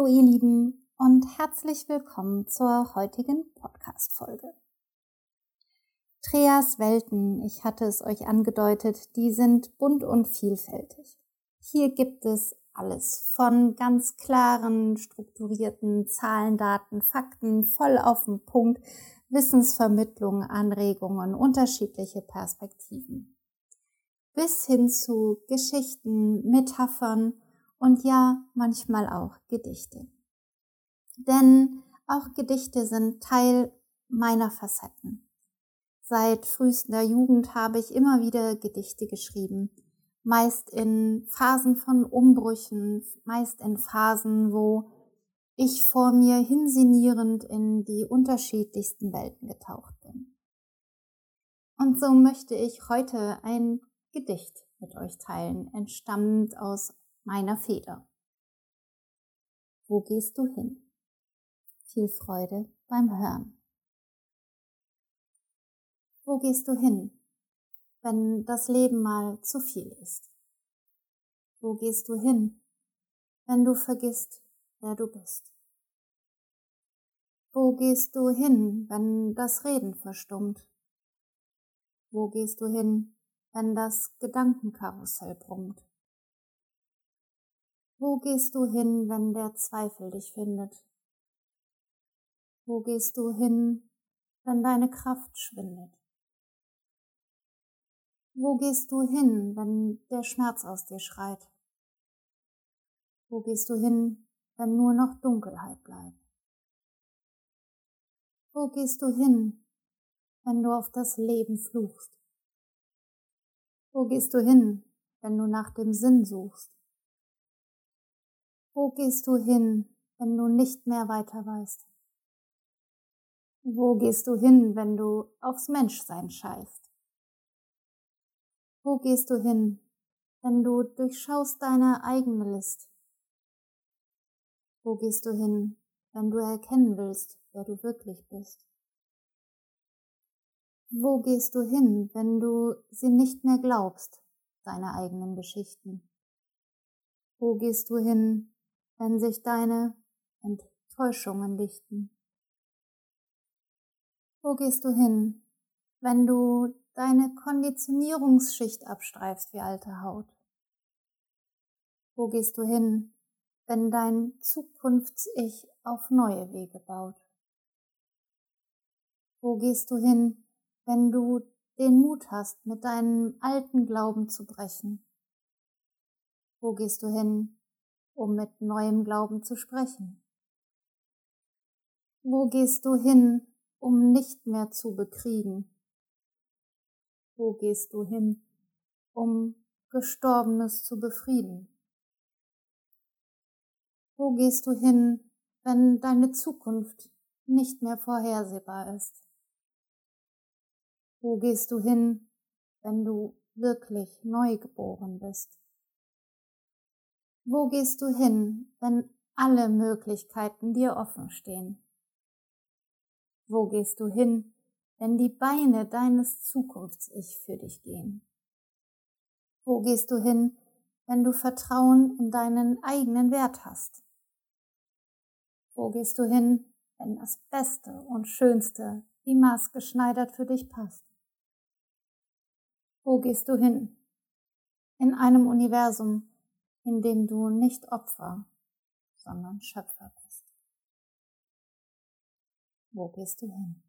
Hallo ihr Lieben und herzlich willkommen zur heutigen Podcast-Folge. Treas Welten, ich hatte es euch angedeutet, die sind bunt und vielfältig. Hier gibt es alles von ganz klaren, strukturierten Zahlen, Daten, Fakten, voll auf den Punkt, Wissensvermittlung, Anregungen, unterschiedliche Perspektiven. Bis hin zu Geschichten, Metaphern und ja, manchmal auch Gedichte. Denn auch Gedichte sind Teil meiner Facetten. Seit frühester Jugend habe ich immer wieder Gedichte geschrieben, meist in Phasen von Umbrüchen, meist in Phasen, wo ich vor mir hinsinnierend in die unterschiedlichsten Welten getaucht bin. Und so möchte ich heute ein Gedicht mit euch teilen, entstammend aus meiner Feder. Wo gehst du hin? Viel Freude beim Hören. Wo gehst du hin, wenn das Leben mal zu viel ist? Wo gehst du hin, wenn du vergisst, wer du bist? Wo gehst du hin, wenn das Reden verstummt? Wo gehst du hin, wenn das Gedankenkarussell brummt? Wo gehst du hin, wenn der Zweifel dich findet? Wo gehst du hin, wenn deine Kraft schwindet? Wo gehst du hin, wenn der Schmerz aus dir schreit? Wo gehst du hin, wenn nur noch Dunkelheit bleibt? Wo gehst du hin, wenn du auf das Leben fluchst? Wo gehst du hin, wenn du nach dem Sinn suchst? Wo gehst du hin, wenn du nicht mehr weiter weißt? Wo gehst du hin, wenn du aufs Menschsein scheißt? Wo gehst du hin, wenn du durchschaust deine eigene List? Wo gehst du hin, wenn du erkennen willst, wer du wirklich bist? Wo gehst du hin, wenn du sie nicht mehr glaubst, deine eigenen Geschichten? Wo gehst du hin, wenn sich deine Enttäuschungen lichten? Wo gehst du hin, wenn du deine Konditionierungsschicht abstreifst wie alte Haut? Wo gehst du hin, wenn dein Zukunfts-Ich auf neue Wege baut? Wo gehst du hin, wenn du den Mut hast, mit deinem alten Glauben zu brechen? Wo gehst du hin, um mit neuem Glauben zu sprechen? Wo gehst du hin, um nicht mehr zu bekriegen? Wo gehst du hin, um Gestorbenes zu befrieden? Wo gehst du hin, wenn deine Zukunft nicht mehr vorhersehbar ist? Wo gehst du hin, wenn du wirklich neu geboren bist? Wo gehst du hin, wenn alle Möglichkeiten dir offen stehen? Wo gehst du hin, wenn die Beine deines Zukunfts-Ich für dich gehen? Wo gehst du hin, wenn du Vertrauen in deinen eigenen Wert hast? Wo gehst du hin, wenn das Beste und Schönste wie maßgeschneidert für dich passt? Wo gehst du hin? In einem Universum, in dem du nicht Opfer, sondern Schöpfer bist. Wo gehst du hin?